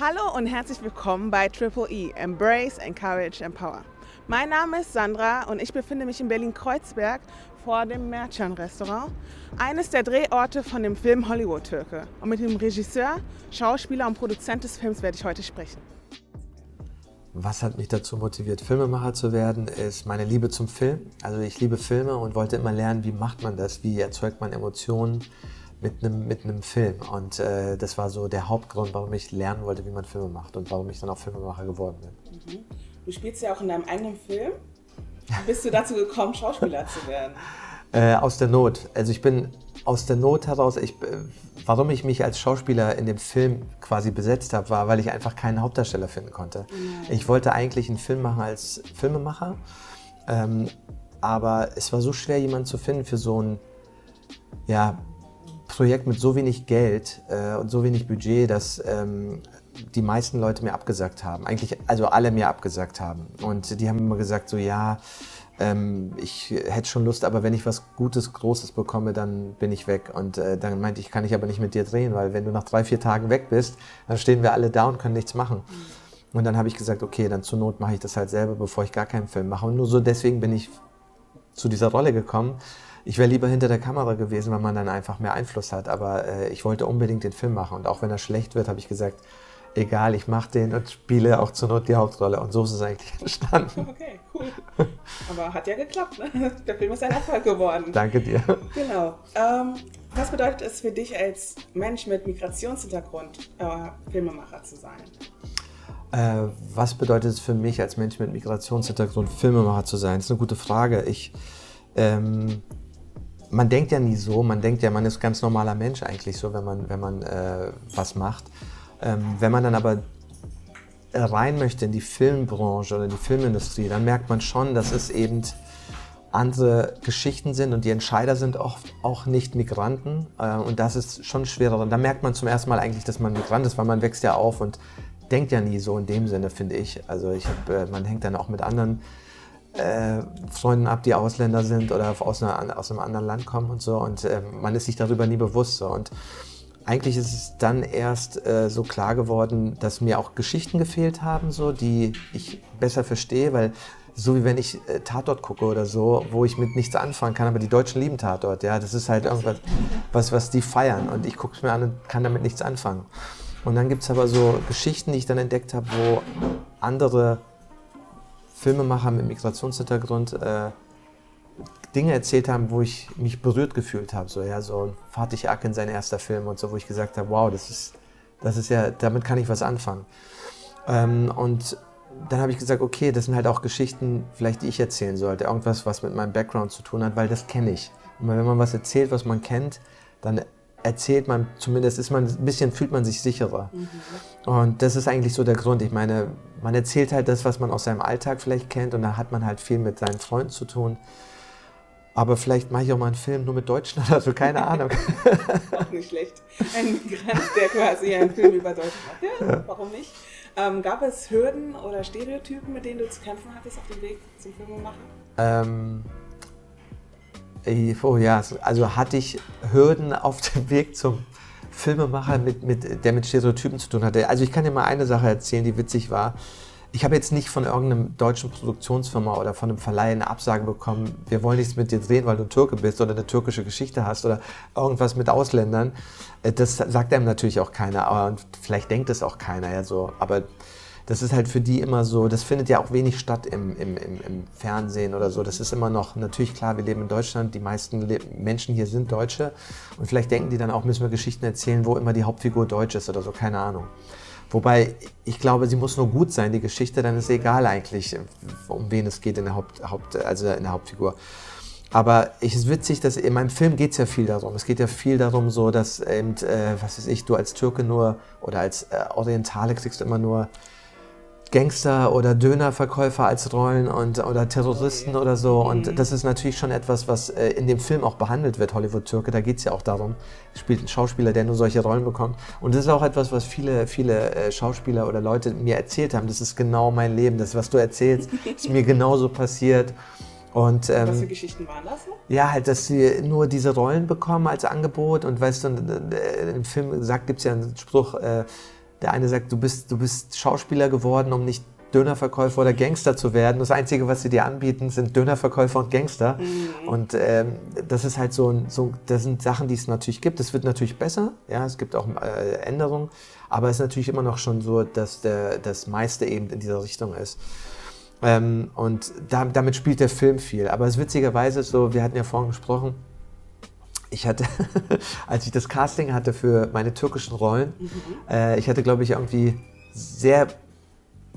Hallo und herzlich willkommen bei Triple E, Embrace, Encourage, Empower. Mein Name ist Sandra und ich befinde mich in Berlin-Kreuzberg vor dem Merchan-Restaurant, eines der Drehorte von dem Film Hollywood-Türke. Und mit dem Regisseur, Schauspieler und Produzent des Films werde ich heute sprechen. Was hat mich dazu motiviert, Filmemacher zu werden, ist meine Liebe zum Film. Also ich liebe Filme und wollte immer lernen, wie macht man das, wie erzeugt man Emotionen mit einem, mit einem Film. Und äh, das war so der Hauptgrund, warum ich lernen wollte, wie man Filme macht und warum ich dann auch Filmemacher geworden bin. Mhm. Du spielst ja auch in deinem eigenen Film. Wie bist du dazu gekommen, Schauspieler zu werden? Äh, aus der Not. Also ich bin aus der Not heraus, ich, äh, warum ich mich als Schauspieler in dem Film quasi besetzt habe, war, weil ich einfach keinen Hauptdarsteller finden konnte. Nein. Ich wollte eigentlich einen Film machen als Filmemacher, ähm, aber es war so schwer, jemanden zu finden für so ein ja, Projekt mit so wenig Geld äh, und so wenig Budget, dass ähm, die meisten Leute mir abgesagt haben. Eigentlich, also alle mir abgesagt haben. Und die haben immer gesagt, so ja, ähm, ich hätte schon Lust, aber wenn ich was Gutes, Großes bekomme, dann bin ich weg. Und äh, dann meinte ich, kann ich aber nicht mit dir drehen, weil wenn du nach drei, vier Tagen weg bist, dann stehen wir alle da und können nichts machen. Mhm. Und dann habe ich gesagt, okay, dann zur Not mache ich das halt selber, bevor ich gar keinen Film mache. Und nur so deswegen bin ich zu dieser Rolle gekommen. Ich wäre lieber hinter der Kamera gewesen, weil man dann einfach mehr Einfluss hat. Aber äh, ich wollte unbedingt den Film machen. Und auch wenn er schlecht wird, habe ich gesagt, egal, ich mache den und spiele auch zur Not die Hauptrolle. Und so ist es eigentlich entstanden. Okay, cool. Aber hat ja geklappt. Ne? Der Film ist ein Erfolg geworden. Danke dir. Genau. Ähm, was bedeutet es für dich als Mensch mit Migrationshintergrund, äh, Filmemacher zu sein? Äh, was bedeutet es für mich als Mensch mit Migrationshintergrund, Filmemacher zu sein? Das ist eine gute Frage. Ich, ähm, man denkt ja nie so, man denkt ja, man ist ganz normaler Mensch eigentlich so, wenn man, wenn man äh, was macht. Ähm, wenn man dann aber rein möchte in die Filmbranche oder die Filmindustrie, dann merkt man schon, dass es eben andere Geschichten sind und die Entscheider sind oft auch nicht Migranten äh, und das ist schon schwerer. Und da merkt man zum ersten Mal eigentlich, dass man Migrant ist, weil man wächst ja auf und denkt ja nie so in dem Sinne, finde ich. Also ich hab, äh, man hängt dann auch mit anderen äh, Freunden ab, die Ausländer sind oder aus, einer, aus einem anderen Land kommen und so. Und äh, man ist sich darüber nie bewusst. So. Und eigentlich ist es dann erst äh, so klar geworden, dass mir auch Geschichten gefehlt haben, so, die ich besser verstehe, weil so wie wenn ich äh, Tatort gucke oder so, wo ich mit nichts anfangen kann, aber die Deutschen lieben Tatort, ja, das ist halt irgendwas, was, was die feiern und ich gucke es mir an und kann damit nichts anfangen. Und dann gibt es aber so Geschichten, die ich dann entdeckt habe, wo andere Filmemacher mit Migrationshintergrund äh, Dinge erzählt haben, wo ich mich berührt gefühlt habe. So, ja, so Fatih Akin, sein erster Film und so, wo ich gesagt habe, wow, das ist, das ist ja, damit kann ich was anfangen. Ähm, und dann habe ich gesagt, okay, das sind halt auch Geschichten, vielleicht die ich erzählen sollte. Irgendwas, was mit meinem Background zu tun hat, weil das kenne ich. Und wenn man was erzählt, was man kennt, dann erzählt man, zumindest ist man ein bisschen, fühlt man sich sicherer. Mhm. Und das ist eigentlich so der Grund. Ich meine, man erzählt halt das, was man aus seinem Alltag vielleicht kennt und da hat man halt viel mit seinen Freunden zu tun. Aber vielleicht mache ich auch mal einen Film nur mit Deutschen oder so, keine Ahnung. auch nicht schlecht. Ein Migrant, der quasi einen Film über Deutschland macht. Ja, ja. warum nicht? Ähm, gab es Hürden oder Stereotypen, mit denen du zu kämpfen hattest auf dem Weg zum Filmemachen? Ähm, Oh ja, also hatte ich Hürden auf dem Weg zum Filmemacher, mit, mit, der mit Stereotypen zu tun hatte. Also ich kann dir mal eine Sache erzählen, die witzig war. Ich habe jetzt nicht von irgendeinem deutschen Produktionsfirma oder von einem Verleih eine Absage bekommen, wir wollen nichts mit dir drehen, weil du ein Türke bist oder eine türkische Geschichte hast oder irgendwas mit Ausländern. Äh, das sagt einem natürlich auch keiner, aber vielleicht denkt es auch keiner. Ja, so. Aber das ist halt für die immer so, das findet ja auch wenig statt im, im, im, im Fernsehen oder so. Das ist immer noch, natürlich klar, wir leben in Deutschland, die meisten Le Menschen hier sind Deutsche und vielleicht denken die dann auch, müssen wir Geschichten erzählen, wo immer die Hauptfigur deutsch ist oder so, keine Ahnung. Wobei, ich glaube, sie muss nur gut sein, die Geschichte, dann ist egal eigentlich, um wen es geht in der, Haupt, Haupt, also in der Hauptfigur. Aber es ist witzig, dass in meinem Film geht es ja viel darum. Es geht ja viel darum, so dass eben, äh, was weiß ich, du als Türke nur oder als äh, Orientale kriegst immer nur Gangster oder Dönerverkäufer als Rollen und, oder Terroristen oder so. Und mhm. das ist natürlich schon etwas, was äh, in dem Film auch behandelt wird, Hollywood-Türke. Da geht es ja auch darum, spielt ein Schauspieler, der nur solche Rollen bekommt. Und das ist auch etwas, was viele, viele äh, Schauspieler oder Leute mir erzählt haben. Das ist genau mein Leben. Das, was du erzählst, ist mir genauso passiert. Und, ähm, was für Geschichten waren das? Ja, halt, dass sie nur diese Rollen bekommen als Angebot. Und weißt du, im Film sagt, gibt es ja einen Spruch, äh, Der eine sagt, du bist, du bist Schauspieler geworden, um nicht Dönerverkäufer oder Gangster zu werden. Das Einzige, was sie dir anbieten, sind Dönerverkäufer und Gangster. Mhm. Und ähm, das ist halt so, so, das sind Sachen, die es natürlich gibt. Es wird natürlich besser, ja, es gibt auch äh, Änderungen, aber es ist natürlich immer noch schon so, dass der, das meiste eben in dieser Richtung ist. Ähm, und da, damit spielt der Film viel. Aber es ist witzigerweise so, wir hatten ja vorhin gesprochen, ich hatte, als ich das Casting hatte für meine türkischen Rollen, mhm. äh, ich hatte, glaube ich, irgendwie sehr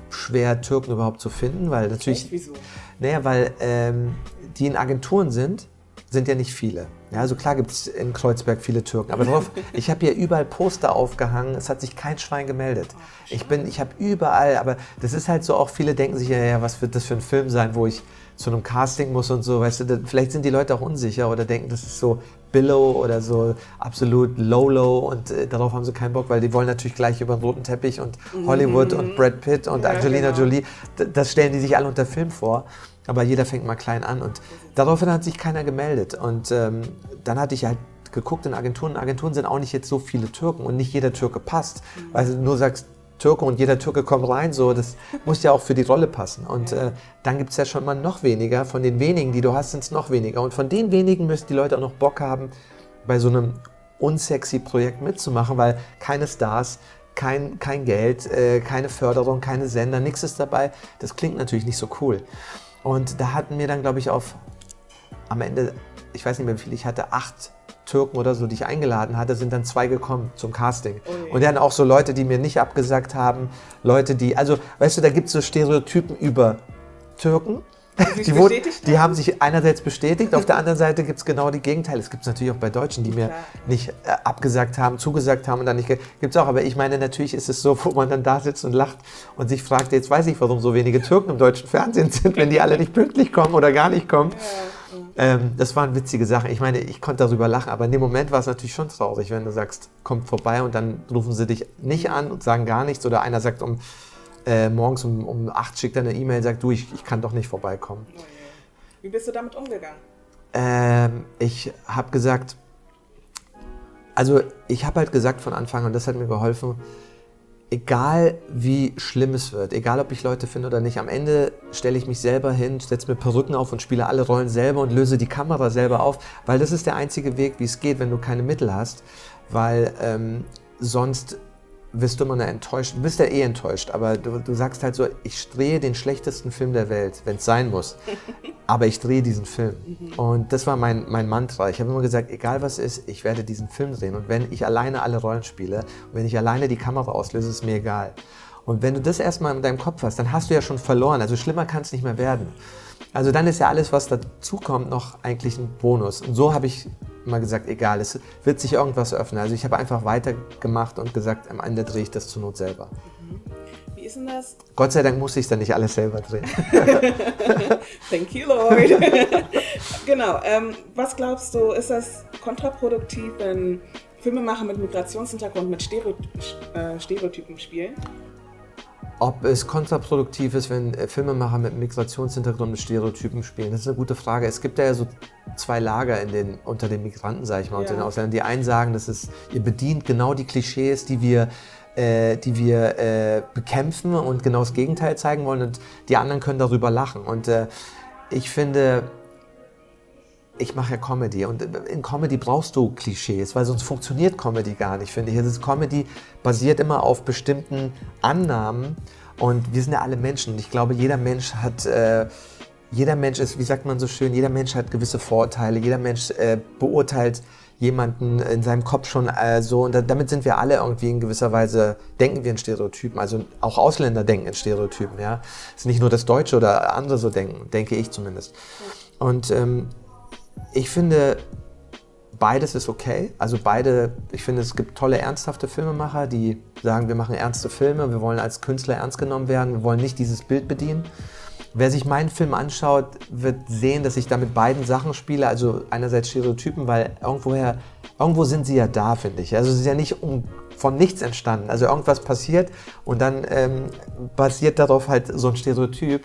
schwer, Türken überhaupt zu finden, weil natürlich. Wieso? Naja, weil ähm, die in Agenturen sind, sind ja nicht viele. Ja, also klar gibt es in Kreuzberg viele Türken, aber drauf, ich habe hier überall Poster aufgehangen, es hat sich kein Schwein gemeldet. Ich bin, ich habe überall, aber das ist halt so auch, viele denken sich ja, ja, was wird das für ein Film sein, wo ich zu einem Casting muss und so, weißt du, vielleicht sind die Leute auch unsicher oder denken, das ist so Billow oder so absolut Low-Low und äh, darauf haben sie keinen Bock, weil die wollen natürlich gleich über den roten Teppich und Hollywood mhm. und Brad Pitt und ja, Angelina genau. Jolie, das stellen die sich alle unter Film vor. Aber jeder fängt mal klein an und daraufhin hat sich keiner gemeldet. Und ähm, dann hatte ich halt geguckt in Agenturen. Agenturen sind auch nicht jetzt so viele Türken und nicht jeder Türke passt, mhm. weil du nur sagst, Türke und jeder Türke kommt rein, so, das muss ja auch für die Rolle passen. Und äh, dann gibt es ja schon mal noch weniger. Von den wenigen, die du hast, sind es noch weniger. Und von den wenigen müssen die Leute auch noch Bock haben, bei so einem unsexy Projekt mitzumachen, weil keine Stars, kein, kein Geld, äh, keine Förderung, keine Sender, nichts ist dabei. Das klingt natürlich nicht so cool. Und da hatten wir dann, glaube ich, auf am Ende, ich weiß nicht mehr wie viel ich hatte, acht Türken oder so, die ich eingeladen hatte, sind dann zwei gekommen zum Casting. Okay. Und dann auch so Leute, die mir nicht abgesagt haben, Leute, die, also weißt du, da gibt es so Stereotypen über Türken. Die, wurden, die, haben sich einerseits bestätigt, auf der anderen Seite gibt es genau die Gegenteile. Es gibt es natürlich auch bei Deutschen, die mir Klar. nicht äh, abgesagt haben, zugesagt haben und dann nicht. Gibt es auch, aber ich meine, natürlich ist es so, wo man dann da sitzt und lacht und sich fragt, jetzt weiß ich, warum so wenige Türken im deutschen Fernsehen sind, wenn die alle nicht pünktlich kommen oder gar nicht kommen. Ja. Ähm, das waren witzige Sachen. Ich meine, ich konnte darüber lachen, aber in dem Moment war es natürlich schon traurig, wenn du sagst, kommt vorbei und dann rufen sie dich nicht an und sagen gar nichts oder einer sagt um äh, morgens um, um 8 schickt er eine E-Mail, sagt du, ich, ich kann doch nicht vorbeikommen. Oh Wie bist du damit umgegangen? Ähm, ich habe gesagt, also ich habe halt gesagt von Anfang an, und das hat mir geholfen, egal wie schlimm es wird, egal ob ich Leute finde oder nicht, am Ende stelle ich mich selber hin, setze mir Perücken auf und spiele alle Rollen selber und löse die Kamera selber auf, weil das ist der einzige Weg, wie es geht, wenn du keine Mittel hast, weil ähm, sonst wirst du immer enttäuscht. Du bist ja eh enttäuscht, aber du, du sagst halt so, ich drehe den schlechtesten Film der Welt, wenn es sein muss. aber ich drehe diesen Film. Mhm. Und das war mein, mein Mantra. Ich habe immer gesagt, egal was ist, ich werde diesen Film drehen. Und wenn ich alleine alle Rollen spiele, und wenn ich alleine die Kamera auslöse, ist mir egal. Und wenn du das erstmal in deinem Kopf hast, dann hast du ja schon verloren. Also schlimmer kann es nicht mehr werden. Also dann ist ja alles, was dazukommt, noch eigentlich ein Bonus. Und so habe ich immer gesagt, egal, es wird sich irgendwas öffnen. Also ich habe einfach weitergemacht und gesagt, am Ende drehe ich das zur Not selber. Wie ist denn das? Gott sei Dank muss ich dann nicht alles selber drehen. Thank you, Lord. genau. Ähm, was glaubst du, ist das kontraproduktiv, wenn Filmemacher mit Migrationshintergrund mit äh, Stereotypen spielen? Ob es kontraproduktiv ist, wenn äh, Filmemacher mit Migrationshintergrund mit Stereotypen spielen, das ist eine gute Frage. Es gibt ja so zwei Lager in den, unter den Migranten, sage ich mal, ja. unter den Ausländern. Die einen sagen, dass es, ihr bedient genau die Klischees, die wir, äh, die wir äh, bekämpfen und genau das Gegenteil zeigen wollen und die anderen können darüber lachen. Und äh, ich finde, ich mache ja Comedy und in Comedy brauchst du Klischees, weil sonst funktioniert Comedy gar nicht, finde ich. Also Comedy basiert immer auf bestimmten Annahmen und wir sind ja alle Menschen und ich glaube, jeder Mensch hat, äh, jeder Mensch ist, wie sagt man so schön, jeder Mensch hat gewisse Vorurteile, jeder Mensch äh, beurteilt jemanden in seinem Kopf schon äh, so und damit sind wir alle irgendwie in gewisser Weise, denken wir in Stereotypen, also auch Ausländer denken in Stereotypen, ja. Es ist nicht nur das Deutsche oder andere so denken, denke ich zumindest. Und ähm, ich finde, beides ist okay. Also beide, ich finde, es gibt tolle, ernsthafte Filmemacher, die sagen, wir machen ernste Filme, wir wollen als Künstler ernst genommen werden, wir wollen nicht dieses Bild bedienen. Wer sich meinen Film anschaut, wird sehen, dass ich da mit beiden Sachen spiele. Also einerseits Stereotypen, weil irgendwoher irgendwo sind sie ja da, finde ich. Also es ist ja nicht um, von nichts entstanden. Also irgendwas passiert und dann ähm, basiert darauf halt so ein Stereotyp.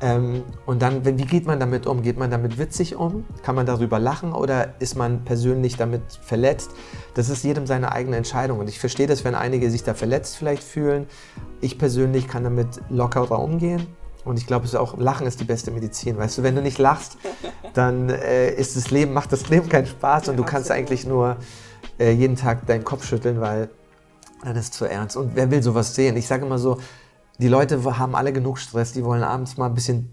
Ähm, und dann, wie geht man damit um? Geht man damit witzig um? Kann man darüber lachen oder ist man persönlich damit verletzt? Das ist jedem seine eigene Entscheidung. Und ich verstehe das, wenn einige sich da verletzt vielleicht fühlen. Ich persönlich kann damit lockerer umgehen. Und ich glaube, es ist auch Lachen ist die beste Medizin. Weißt du, wenn du nicht lachst, dann äh, ist das Leben, macht das Leben keinen Spaß und du kannst eigentlich nur äh, jeden Tag deinen Kopf schütteln, weil dann ist es zu ernst. Und wer will sowas sehen? Ich sage immer so, die Leute haben alle genug Stress, die wollen abends mal ein bisschen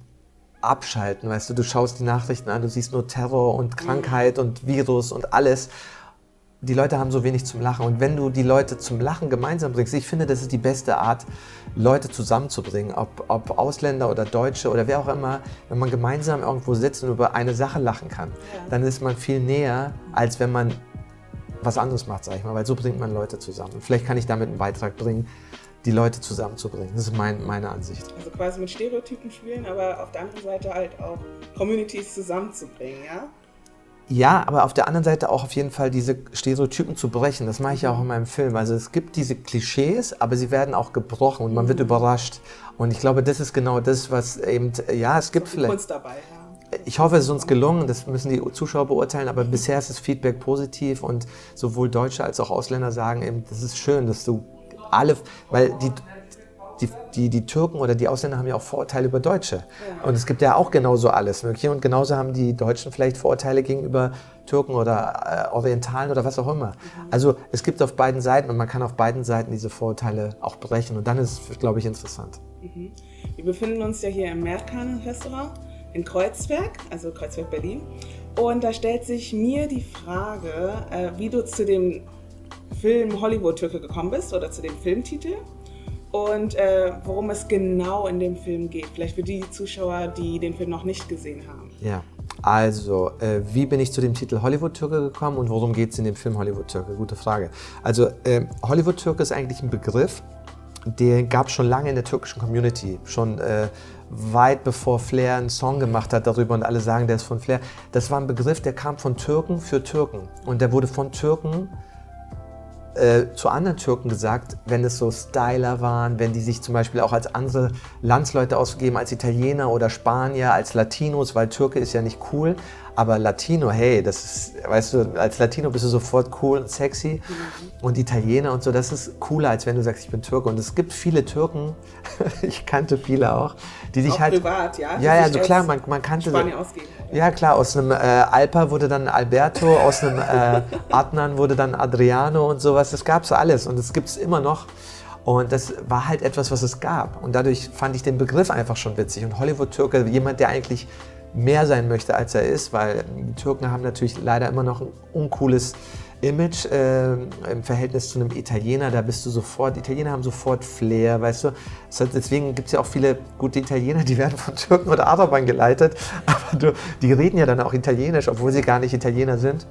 abschalten, weißt du, du schaust die Nachrichten an, du siehst nur Terror und Krankheit und Virus und alles. Die Leute haben so wenig zum Lachen. Und wenn du die Leute zum Lachen gemeinsam bringst, ich finde, das ist die beste Art, Leute zusammenzubringen, ob, ob Ausländer oder Deutsche oder wer auch immer, wenn man gemeinsam irgendwo sitzt und über eine Sache lachen kann, ja. dann ist man viel näher, als wenn man was anderes macht, sag ich mal, weil so bringt man Leute zusammen. Und vielleicht kann ich damit einen Beitrag bringen, die Leute zusammenzubringen. Das ist mein, meine Ansicht. Also quasi mit Stereotypen spielen, aber auf der anderen Seite halt auch Communities zusammenzubringen, ja? Ja, aber auf der anderen Seite auch auf jeden Fall diese Stereotypen zu brechen. Das mache ich ja auch in meinem Film. Also es gibt diese Klischees, aber sie werden auch gebrochen und man wird mhm. überrascht. Und ich glaube, das ist genau das, was eben, ja, es gibt vielleicht. Kunst dabei, ja. Ich hoffe, es ist uns gelungen, das müssen die Zuschauer beurteilen, aber bisher ist das Feedback positiv und sowohl Deutsche als auch Ausländer sagen eben, das ist schön, dass du alle, weil die, die, die, die Türken oder die Ausländer haben ja auch Vorurteile über Deutsche. Ja. Und es gibt ja auch genauso alles Mögliche. Und genauso haben die Deutschen vielleicht Vorurteile gegenüber Türken oder äh, Orientalen oder was auch immer. Mhm. Also es gibt auf beiden Seiten und man kann auf beiden Seiten diese Vorurteile auch brechen. Und dann ist es, glaube ich, interessant. Mhm. Wir befinden uns ja hier im Merkan-Restaurant in Kreuzberg, also Kreuzberg Berlin. Und da stellt sich mir die Frage, äh, wie du zu dem Film Hollywood-Türke gekommen bist oder zu dem Filmtitel und äh, worum es genau in dem Film geht. Vielleicht für die Zuschauer, die den Film noch nicht gesehen haben. Ja, also äh, wie bin ich zu dem Titel Hollywood-Türke gekommen und worum geht es in dem Film Hollywood-Türke? Gute Frage. Also äh, Hollywood-Türke ist eigentlich ein Begriff, den gab es schon lange in der türkischen Community, schon äh, weit bevor Flair einen Song gemacht hat darüber und alle sagen, der ist von Flair. Das war ein Begriff, der kam von Türken für Türken und der wurde von Türken äh, zu anderen Türken gesagt, wenn es so Styler waren, wenn die sich zum Beispiel auch als andere Landsleute ausgeben, als Italiener oder Spanier, als Latinos, weil Türke ist ja nicht cool, aber Latino, hey, das ist, weißt du, als Latino bist du sofort cool und sexy. Mhm. Und Italiener und so, das ist cooler, als wenn du sagst, ich bin Türke. Und es gibt viele Türken, ich kannte viele auch, die sich auch halt. privat, ja? Ja, ja, also klar, man, man kannte. Spanien ausgeben. Ja, klar, aus einem äh, Alpa wurde dann Alberto, aus einem äh, Adnan wurde dann Adriano und sowas. Das gab es alles und das gibt es immer noch. Und das war halt etwas, was es gab. Und dadurch fand ich den Begriff einfach schon witzig. Und Hollywood-Türke, jemand, der eigentlich mehr sein möchte, als er ist, weil die Türken haben natürlich leider immer noch ein uncooles Image äh, im Verhältnis zu einem Italiener. Da bist du sofort, Italiener haben sofort Flair, weißt du. Deswegen gibt es ja auch viele gute Italiener, die werden von Türken oder Arabern geleitet, aber du, die reden ja dann auch Italienisch, obwohl sie gar nicht Italiener sind,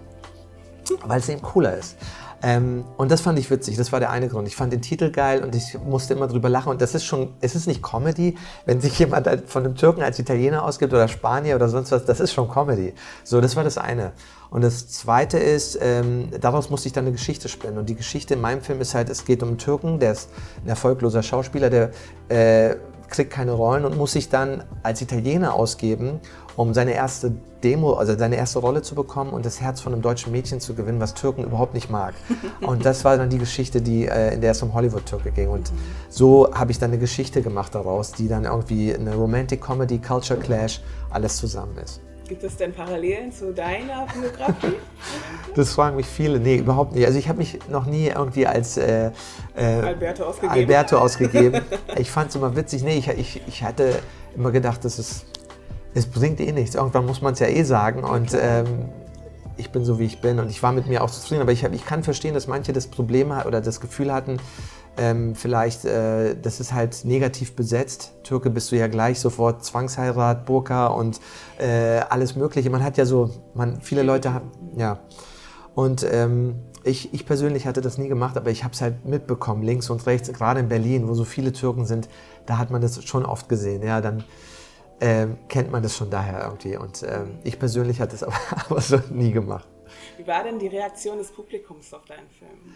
weil es eben cooler ist. Ähm, und das fand ich witzig, das war der eine Grund. Ich fand den Titel geil und ich musste immer drüber lachen. Und das ist schon, es ist nicht Comedy, wenn sich jemand von einem Türken als Italiener ausgibt oder Spanier oder sonst was, das ist schon Comedy. So, das war das eine. Und das zweite ist, ähm, daraus musste ich dann eine Geschichte spinnen. Und die Geschichte in meinem Film ist halt, es geht um einen Türken, der ist ein erfolgloser Schauspieler, der äh, kriegt keine Rollen und muss sich dann als Italiener ausgeben, um seine erste Demo, also seine erste Rolle zu bekommen und das Herz von einem deutschen Mädchen zu gewinnen, was Türken überhaupt nicht mag. Und das war dann die Geschichte, die, äh, in der es um Hollywood-Türke ging. Und so habe ich dann eine Geschichte gemacht daraus, die dann irgendwie eine Romantic Comedy, Culture Clash, alles zusammen ist. Gibt es denn Parallelen zu deiner Biografie? das fragen mich viele. Nee, überhaupt nicht. Also ich habe mich noch nie irgendwie als äh, äh, Alberto ausgegeben. Alberto ausgegeben. ich fand es immer witzig. Nee, ich, ich, ich hatte immer gedacht, das ist, es bringt eh nichts. Irgendwann muss man es ja eh sagen. Und ähm, ich bin so, wie ich bin. Und ich war mit mir auch zufrieden. Aber ich, ich kann verstehen, dass manche das Problem oder das Gefühl hatten, ähm, vielleicht, äh, das ist halt negativ besetzt. Türke bist du ja gleich sofort Zwangsheirat, Burka und äh, alles Mögliche. Man hat ja so, man, viele Leute haben, ja. Und ähm, ich, ich persönlich hatte das nie gemacht, aber ich habe es halt mitbekommen, links und rechts, gerade in Berlin, wo so viele Türken sind, da hat man das schon oft gesehen. Ja, dann ähm, kennt man das schon daher irgendwie. Und ähm, ich persönlich hatte es aber, aber so nie gemacht. Wie war denn die Reaktion des Publikums auf deinen Film?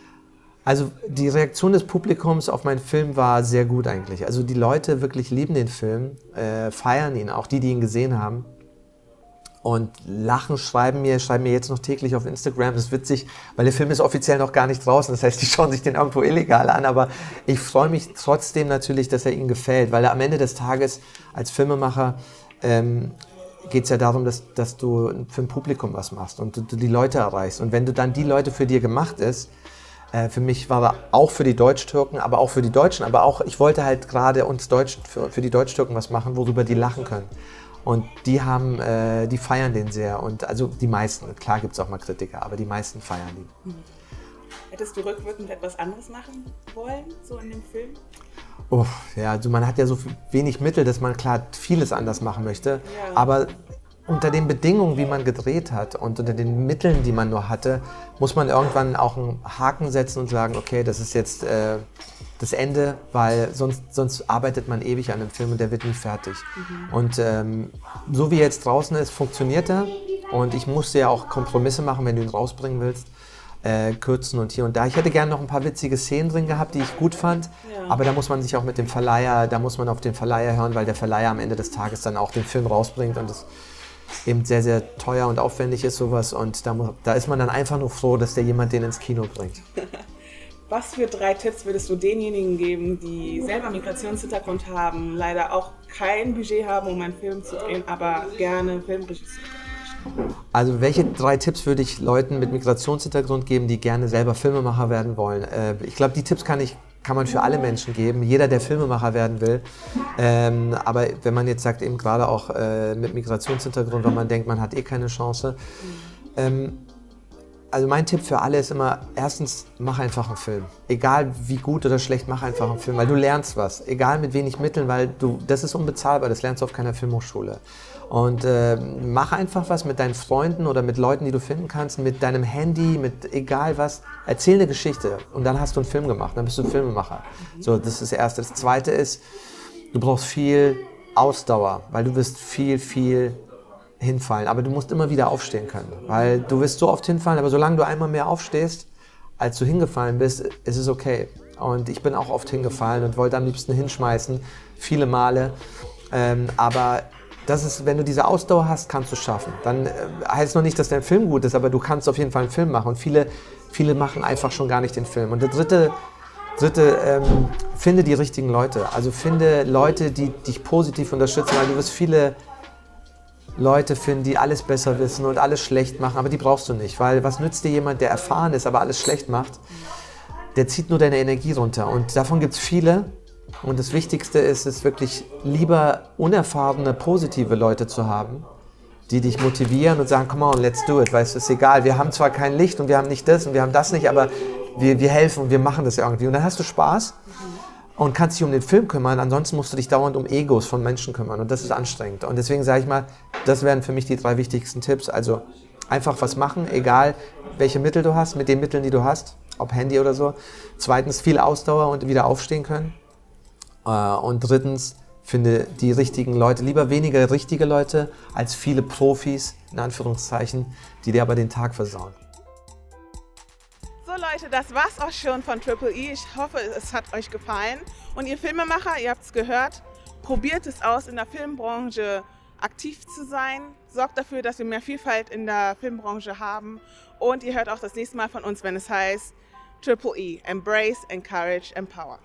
Also die Reaktion des Publikums auf meinen Film war sehr gut eigentlich. Also die Leute wirklich lieben den Film, äh, feiern ihn, auch die, die ihn gesehen haben. Und lachen, schreiben mir, schreiben mir jetzt noch täglich auf Instagram. Das ist witzig, weil der Film ist offiziell noch gar nicht draußen. Das heißt, die schauen sich den irgendwo illegal an. Aber ich freue mich trotzdem natürlich, dass er ihnen gefällt, weil am Ende des Tages als Filmemacher ähm, geht es ja darum, dass, dass du für ein Publikum was machst und du, du die Leute erreichst. Und wenn du dann die Leute für dir gemacht ist, äh, für mich war er auch für die Deutsch-Türken, aber auch für die Deutschen, aber auch, ich wollte halt gerade uns Deutsch, für, für die Deutsch-Türken was machen, worüber die lachen können. Und die haben, äh, die feiern den sehr. Und also die meisten, klar gibt es auch mal Kritiker, aber die meisten feiern ihn. Hm. Hättest du rückwirkend etwas anderes machen wollen, so in dem Film? Oh, ja, also man hat ja so wenig Mittel, dass man klar vieles anders machen möchte. Ja. Aber unter den Bedingungen, wie man gedreht hat und unter den Mitteln, die man nur hatte, muss man irgendwann auch einen Haken setzen und sagen, okay, das ist jetzt äh, das Ende, weil sonst, sonst arbeitet man ewig an einem Film und der wird nie fertig. Mhm. Und ähm, so wie er jetzt draußen ist, funktioniert er. Und ich musste ja auch Kompromisse machen, wenn du ihn rausbringen willst. Äh, kürzen und hier und da. Ich hätte gerne noch ein paar witzige Szenen drin gehabt, die ich gut fand. Ja. Aber da muss man sich auch mit dem Verleiher, da muss man auf den Verleiher hören, weil der Verleiher am Ende des Tages dann auch den Film rausbringt und das eben sehr, sehr teuer und aufwendig ist sowas und da, da ist man dann einfach nur froh, dass der jemand den ins Kino bringt. Was für drei Tipps würdest du denjenigen geben, die selber Migrationshintergrund haben, leider auch kein Budget haben, um einen Film zu drehen, aber gerne Filmregisseur? Also welche drei Tipps würde ich Leuten mit Migrationshintergrund geben, die gerne selber Filmemacher werden wollen? Äh, ich glaube, die Tipps kann ich kann man für alle Menschen geben, jeder, der Filmemacher werden will. Ähm, aber wenn man jetzt sagt, eben gerade auch äh, mit Migrationshintergrund, wenn man denkt, man hat eh keine Chance. Ähm, also mein Tipp für alle ist immer, erstens, mach einfach einen Film. Egal wie gut oder schlecht, mach einfach einen Film, weil du lernst was. Egal mit wenig Mitteln, weil du, das ist unbezahlbar, das lernst du auf keiner Filmhochschule. Und äh, mach einfach was mit deinen Freunden oder mit Leuten, die du finden kannst, mit deinem Handy, mit egal was. Erzähl eine Geschichte und dann hast du einen Film gemacht, dann bist du ein Filmemacher. So, das ist das Erste. Das Zweite ist, du brauchst viel Ausdauer, weil du wirst viel, viel hinfallen. Aber du musst immer wieder aufstehen können, weil du wirst so oft hinfallen, aber solange du einmal mehr aufstehst, als du hingefallen bist, ist es okay. Und ich bin auch oft hingefallen und wollte am liebsten hinschmeißen, viele Male. Ähm, aber das ist, wenn du diese Ausdauer hast, kannst du es schaffen. Dann äh, heißt noch nicht, dass dein Film gut ist, aber du kannst auf jeden Fall einen Film machen. Und viele, viele machen einfach schon gar nicht den Film. Und der dritte, dritte ähm, finde die richtigen Leute. Also finde Leute, die dich positiv unterstützen, weil du wirst viele Leute finden, die alles besser wissen und alles schlecht machen, aber die brauchst du nicht, weil was nützt dir jemand, der erfahren ist, aber alles schlecht macht? Der zieht nur deine Energie runter. Und davon gibt es viele und das Wichtigste ist es wirklich lieber unerfahrene, positive Leute zu haben, die dich motivieren und sagen, come on, let's do it, weil es ist egal, wir haben zwar kein Licht und wir haben nicht das und wir haben das nicht, aber wir, wir helfen und wir machen das irgendwie. Und dann hast du Spaß und kannst dich um den Film kümmern, ansonsten musst du dich dauernd um Egos von Menschen kümmern und das ist anstrengend. Und deswegen sage ich mal, das wären für mich die drei wichtigsten Tipps. Also einfach was machen, egal welche Mittel du hast, mit den Mitteln, die du hast, ob Handy oder so. Zweitens viel Ausdauer und wieder aufstehen können. Äh, und drittens, finde die richtigen Leute, lieber weniger richtige Leute als viele Profis, in Anführungszeichen, die dir aber den Tag versauen. So Leute, das war's auch schon von Triple E. Ich hoffe, es hat euch gefallen. Und ihr Filmemacher, ihr habt es gehört, probiert es aus, in der Filmbranche aktiv zu sein. Sorgt dafür, dass wir mehr Vielfalt in der Filmbranche haben. Und ihr hört auch das nächste Mal von uns, wenn es heißt Triple E, Embrace, Encourage, Empower.